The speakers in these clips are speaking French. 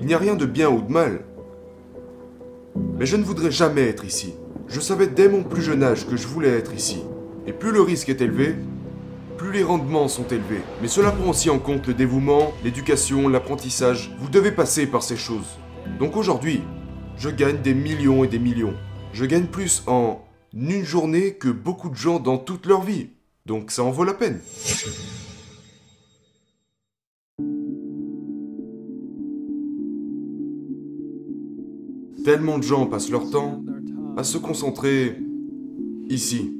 Il n'y a rien de bien ou de mal. Mais je ne voudrais jamais être ici. Je savais dès mon plus jeune âge que je voulais être ici. Et plus le risque est élevé, plus les rendements sont élevés. Mais cela prend aussi en compte le dévouement, l'éducation, l'apprentissage. Vous devez passer par ces choses. Donc aujourd'hui, je gagne des millions et des millions. Je gagne plus en une journée que beaucoup de gens dans toute leur vie. Donc ça en vaut la peine. Tellement de gens passent leur temps à se concentrer ici.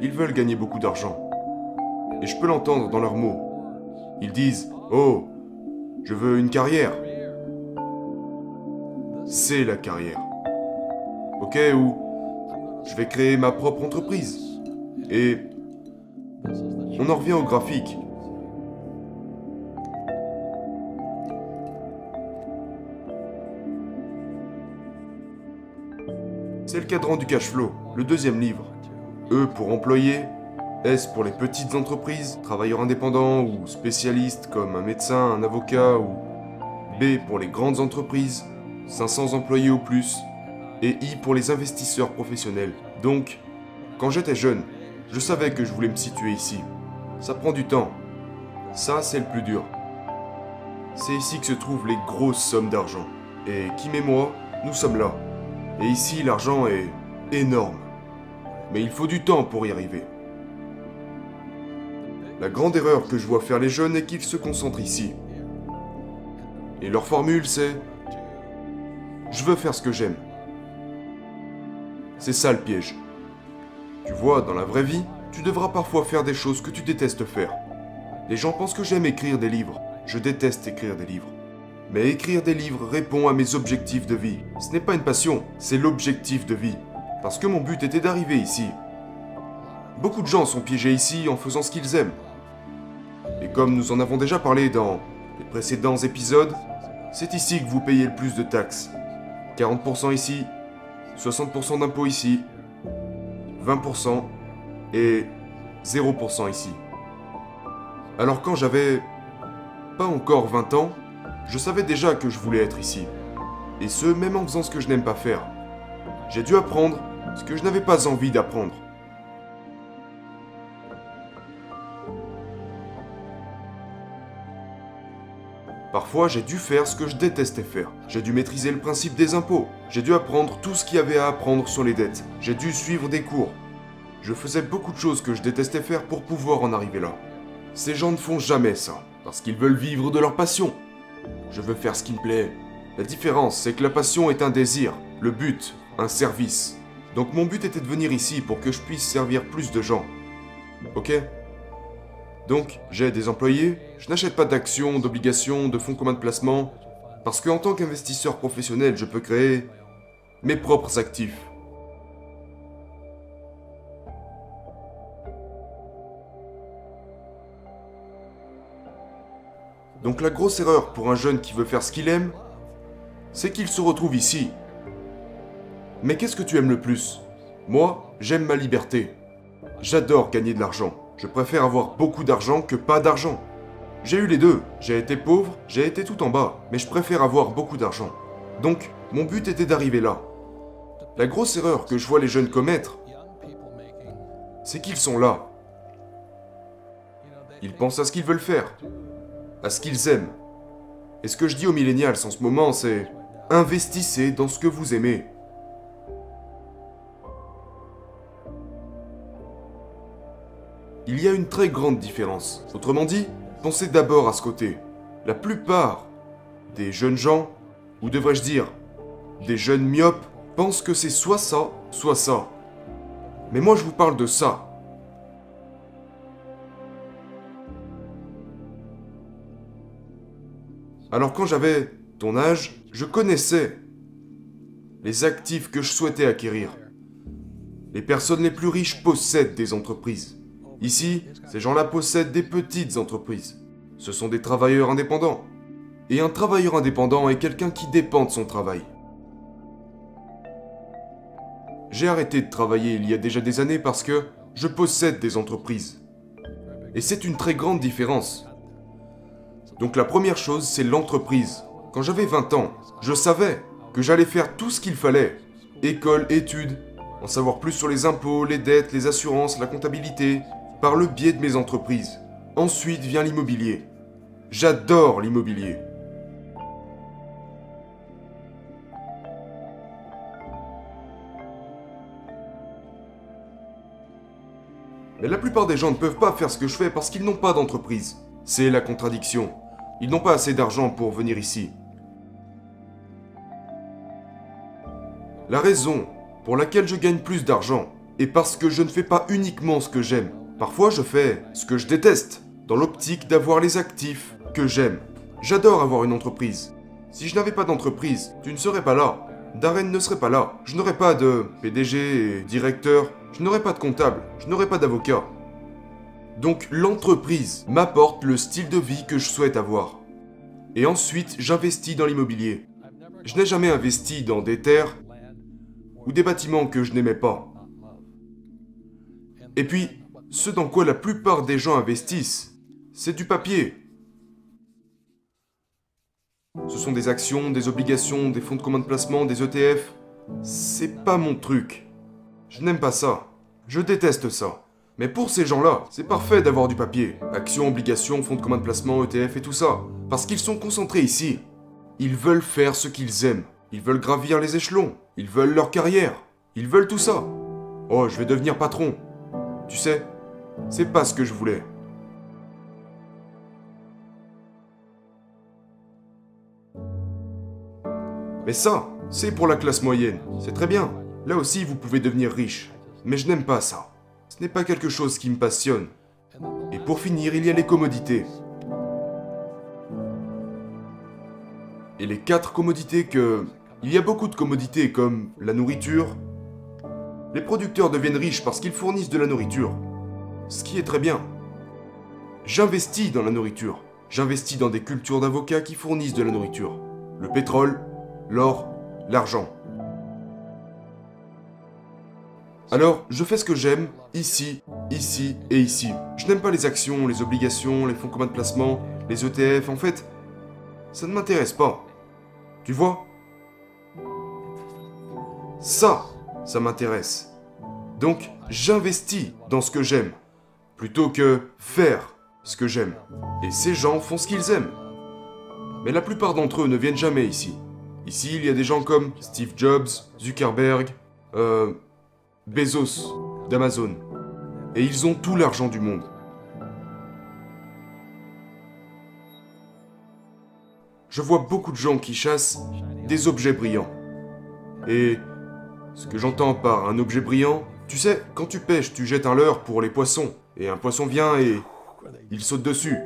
Ils veulent gagner beaucoup d'argent. Et je peux l'entendre dans leurs mots. Ils disent Oh, je veux une carrière. C'est la carrière. Ok, ou je vais créer ma propre entreprise. Et on en revient au graphique. C'est le cadran du cash flow, le deuxième livre. E pour employés, S pour les petites entreprises, travailleurs indépendants ou spécialistes comme un médecin, un avocat ou B pour les grandes entreprises, 500 employés ou plus, et I pour les investisseurs professionnels. Donc, quand j'étais jeune, je savais que je voulais me situer ici. Ça prend du temps. Ça, c'est le plus dur. C'est ici que se trouvent les grosses sommes d'argent. Et Kim et moi, nous sommes là. Et ici, l'argent est énorme. Mais il faut du temps pour y arriver. La grande erreur que je vois faire les jeunes est qu'ils se concentrent ici. Et leur formule, c'est ⁇ Je veux faire ce que j'aime ⁇ C'est ça le piège. Tu vois, dans la vraie vie, tu devras parfois faire des choses que tu détestes faire. Les gens pensent que j'aime écrire des livres. Je déteste écrire des livres. Mais écrire des livres répond à mes objectifs de vie. Ce n'est pas une passion, c'est l'objectif de vie. Parce que mon but était d'arriver ici. Beaucoup de gens sont piégés ici en faisant ce qu'ils aiment. Et comme nous en avons déjà parlé dans les précédents épisodes, c'est ici que vous payez le plus de taxes. 40% ici, 60% d'impôts ici, 20% et 0% ici. Alors quand j'avais pas encore 20 ans, je savais déjà que je voulais être ici. Et ce, même en faisant ce que je n'aime pas faire. J'ai dû apprendre ce que je n'avais pas envie d'apprendre. Parfois, j'ai dû faire ce que je détestais faire. J'ai dû maîtriser le principe des impôts. J'ai dû apprendre tout ce qu'il y avait à apprendre sur les dettes. J'ai dû suivre des cours. Je faisais beaucoup de choses que je détestais faire pour pouvoir en arriver là. Ces gens ne font jamais ça, parce qu'ils veulent vivre de leur passion. Je veux faire ce qui me plaît. La différence, c'est que la passion est un désir, le but, un service. Donc mon but était de venir ici pour que je puisse servir plus de gens. Ok? Donc, j'ai des employés, je n'achète pas d'actions, d'obligations, de fonds communs de placement, parce qu'en tant qu'investisseur professionnel, je peux créer mes propres actifs. Donc la grosse erreur pour un jeune qui veut faire ce qu'il aime, c'est qu'il se retrouve ici. Mais qu'est-ce que tu aimes le plus? Moi, j'aime ma liberté. J'adore gagner de l'argent. Je préfère avoir beaucoup d'argent que pas d'argent. J'ai eu les deux. J'ai été pauvre, j'ai été tout en bas, mais je préfère avoir beaucoup d'argent. Donc, mon but était d'arriver là. La grosse erreur que je vois les jeunes commettre, c'est qu'ils sont là. Ils pensent à ce qu'ils veulent faire, à ce qu'ils aiment. Et ce que je dis aux millénials en ce moment, c'est investissez dans ce que vous aimez. Il y a une très grande différence. Autrement dit, pensez d'abord à ce côté. La plupart des jeunes gens, ou devrais-je dire, des jeunes myopes, pensent que c'est soit ça, soit ça. Mais moi je vous parle de ça. Alors quand j'avais ton âge, je connaissais les actifs que je souhaitais acquérir. Les personnes les plus riches possèdent des entreprises. Ici, ces gens-là possèdent des petites entreprises. Ce sont des travailleurs indépendants. Et un travailleur indépendant est quelqu'un qui dépend de son travail. J'ai arrêté de travailler il y a déjà des années parce que je possède des entreprises. Et c'est une très grande différence. Donc la première chose, c'est l'entreprise. Quand j'avais 20 ans, je savais que j'allais faire tout ce qu'il fallait. École, études, en savoir plus sur les impôts, les dettes, les assurances, la comptabilité, par le biais de mes entreprises. Ensuite vient l'immobilier. J'adore l'immobilier. Mais la plupart des gens ne peuvent pas faire ce que je fais parce qu'ils n'ont pas d'entreprise. C'est la contradiction. Ils n'ont pas assez d'argent pour venir ici. La raison pour laquelle je gagne plus d'argent est parce que je ne fais pas uniquement ce que j'aime. Parfois je fais ce que je déteste, dans l'optique d'avoir les actifs que j'aime. J'adore avoir une entreprise. Si je n'avais pas d'entreprise, tu ne serais pas là. Darren ne serait pas là. Je n'aurais pas de PDG et directeur. Je n'aurais pas de comptable. Je n'aurais pas d'avocat. Donc l'entreprise m'apporte le style de vie que je souhaite avoir. Et ensuite, j'investis dans l'immobilier. Je n'ai jamais investi dans des terres ou des bâtiments que je n'aimais pas. Et puis, ce dans quoi la plupart des gens investissent, c'est du papier. Ce sont des actions, des obligations, des fonds de commun de placement, des ETF. C'est pas mon truc. Je n'aime pas ça. Je déteste ça. Mais pour ces gens-là, c'est parfait d'avoir du papier. Actions, obligations, fonds de commun de placement, ETF et tout ça. Parce qu'ils sont concentrés ici. Ils veulent faire ce qu'ils aiment. Ils veulent gravir les échelons. Ils veulent leur carrière. Ils veulent tout ça. Oh, je vais devenir patron. Tu sais, c'est pas ce que je voulais. Mais ça, c'est pour la classe moyenne. C'est très bien. Là aussi, vous pouvez devenir riche. Mais je n'aime pas ça. Ce n'est pas quelque chose qui me passionne. Et pour finir, il y a les commodités. Et les quatre commodités que... Il y a beaucoup de commodités comme la nourriture. Les producteurs deviennent riches parce qu'ils fournissent de la nourriture. Ce qui est très bien. J'investis dans la nourriture. J'investis dans des cultures d'avocats qui fournissent de la nourriture. Le pétrole, l'or, l'argent. Alors, je fais ce que j'aime, ici, ici et ici. Je n'aime pas les actions, les obligations, les fonds communs de placement, les ETF, en fait, ça ne m'intéresse pas. Tu vois? Ça, ça m'intéresse. Donc, j'investis dans ce que j'aime, plutôt que faire ce que j'aime. Et ces gens font ce qu'ils aiment. Mais la plupart d'entre eux ne viennent jamais ici. Ici, il y a des gens comme Steve Jobs, Zuckerberg, euh, Bezos d'Amazon. Et ils ont tout l'argent du monde. Je vois beaucoup de gens qui chassent des objets brillants. Et ce que j'entends par un objet brillant, tu sais, quand tu pêches, tu jettes un leurre pour les poissons. Et un poisson vient et il saute dessus.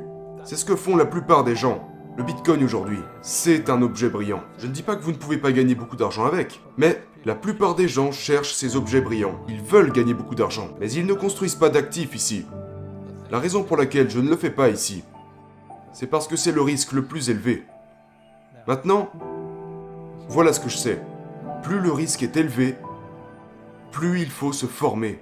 C'est ce que font la plupart des gens. Le Bitcoin aujourd'hui, c'est un objet brillant. Je ne dis pas que vous ne pouvez pas gagner beaucoup d'argent avec, mais la plupart des gens cherchent ces objets brillants. Ils veulent gagner beaucoup d'argent, mais ils ne construisent pas d'actifs ici. La raison pour laquelle je ne le fais pas ici, c'est parce que c'est le risque le plus élevé. Maintenant, voilà ce que je sais. Plus le risque est élevé, plus il faut se former.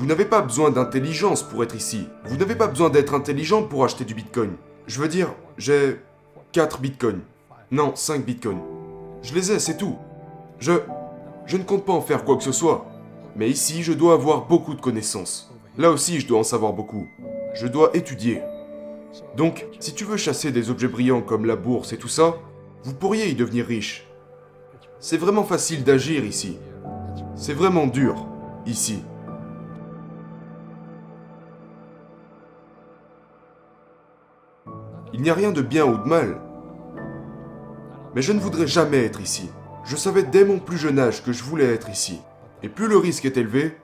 Vous n'avez pas besoin d'intelligence pour être ici. Vous n'avez pas besoin d'être intelligent pour acheter du Bitcoin. Je veux dire, j'ai 4 Bitcoins. Non, 5 Bitcoins. Je les ai, c'est tout. Je... Je ne compte pas en faire quoi que ce soit. Mais ici, je dois avoir beaucoup de connaissances. Là aussi, je dois en savoir beaucoup. Je dois étudier. Donc, si tu veux chasser des objets brillants comme la bourse et tout ça, vous pourriez y devenir riche. C'est vraiment facile d'agir ici. C'est vraiment dur, ici. Il n'y a rien de bien ou de mal. Mais je ne voudrais jamais être ici. Je savais dès mon plus jeune âge que je voulais être ici. Et plus le risque est élevé,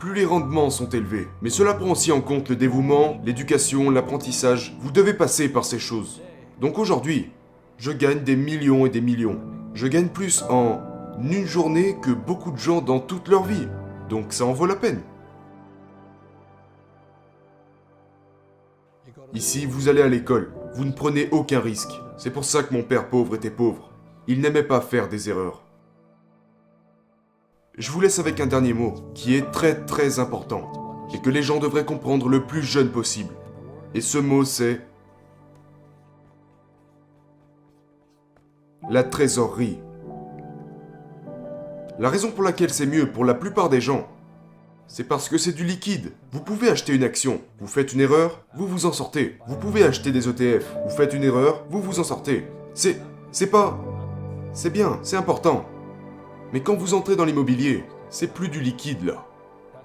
plus les rendements sont élevés. Mais cela prend aussi en compte le dévouement, l'éducation, l'apprentissage. Vous devez passer par ces choses. Donc aujourd'hui, je gagne des millions et des millions. Je gagne plus en une journée que beaucoup de gens dans toute leur vie. Donc ça en vaut la peine. Ici, vous allez à l'école. Vous ne prenez aucun risque. C'est pour ça que mon père pauvre était pauvre. Il n'aimait pas faire des erreurs. Je vous laisse avec un dernier mot, qui est très très important. et que les gens devraient comprendre le plus jeune possible. Et ce mot, c'est la trésorerie. La raison pour laquelle c'est mieux pour la plupart des gens, c'est parce que c'est du liquide. Vous pouvez acheter une action, vous faites une erreur, vous vous en sortez. Vous pouvez acheter des ETF, vous faites une erreur, vous vous en sortez. C'est... c'est pas... C'est bien, c'est important. Mais quand vous entrez dans l'immobilier, c'est plus du liquide là.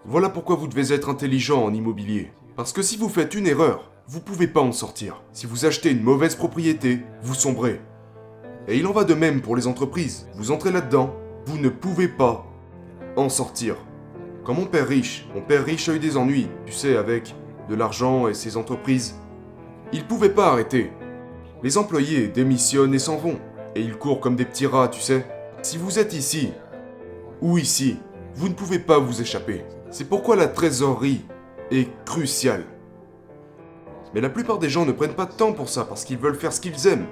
Voilà pourquoi vous devez être intelligent en immobilier. Parce que si vous faites une erreur, vous pouvez pas en sortir. Si vous achetez une mauvaise propriété, vous sombrez. Et il en va de même pour les entreprises. Vous entrez là-dedans, vous ne pouvez pas en sortir. Quand mon père riche, mon père riche a eu des ennuis, tu sais, avec de l'argent et ses entreprises. Il pouvait pas arrêter. Les employés démissionnent et s'en vont. Et ils courent comme des petits rats, tu sais. Si vous êtes ici, ou ici, vous ne pouvez pas vous échapper. C'est pourquoi la trésorerie est cruciale. Mais la plupart des gens ne prennent pas de temps pour ça parce qu'ils veulent faire ce qu'ils aiment,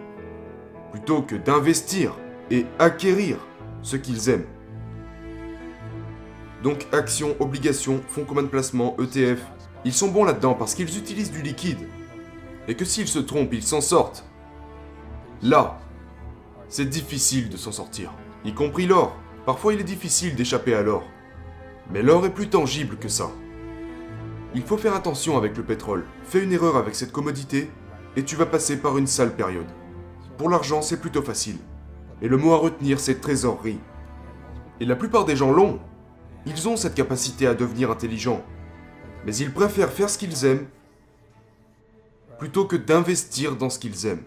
plutôt que d'investir et acquérir ce qu'ils aiment. Donc actions, obligations, fonds communs de placement, ETF, ils sont bons là-dedans parce qu'ils utilisent du liquide. Et que s'ils se trompent, ils s'en sortent. Là, c'est difficile de s'en sortir, y compris l'or. Parfois il est difficile d'échapper à l'or. Mais l'or est plus tangible que ça. Il faut faire attention avec le pétrole. Fais une erreur avec cette commodité et tu vas passer par une sale période. Pour l'argent, c'est plutôt facile. Et le mot à retenir, c'est trésorerie. Et la plupart des gens l'ont. Ils ont cette capacité à devenir intelligents. Mais ils préfèrent faire ce qu'ils aiment plutôt que d'investir dans ce qu'ils aiment.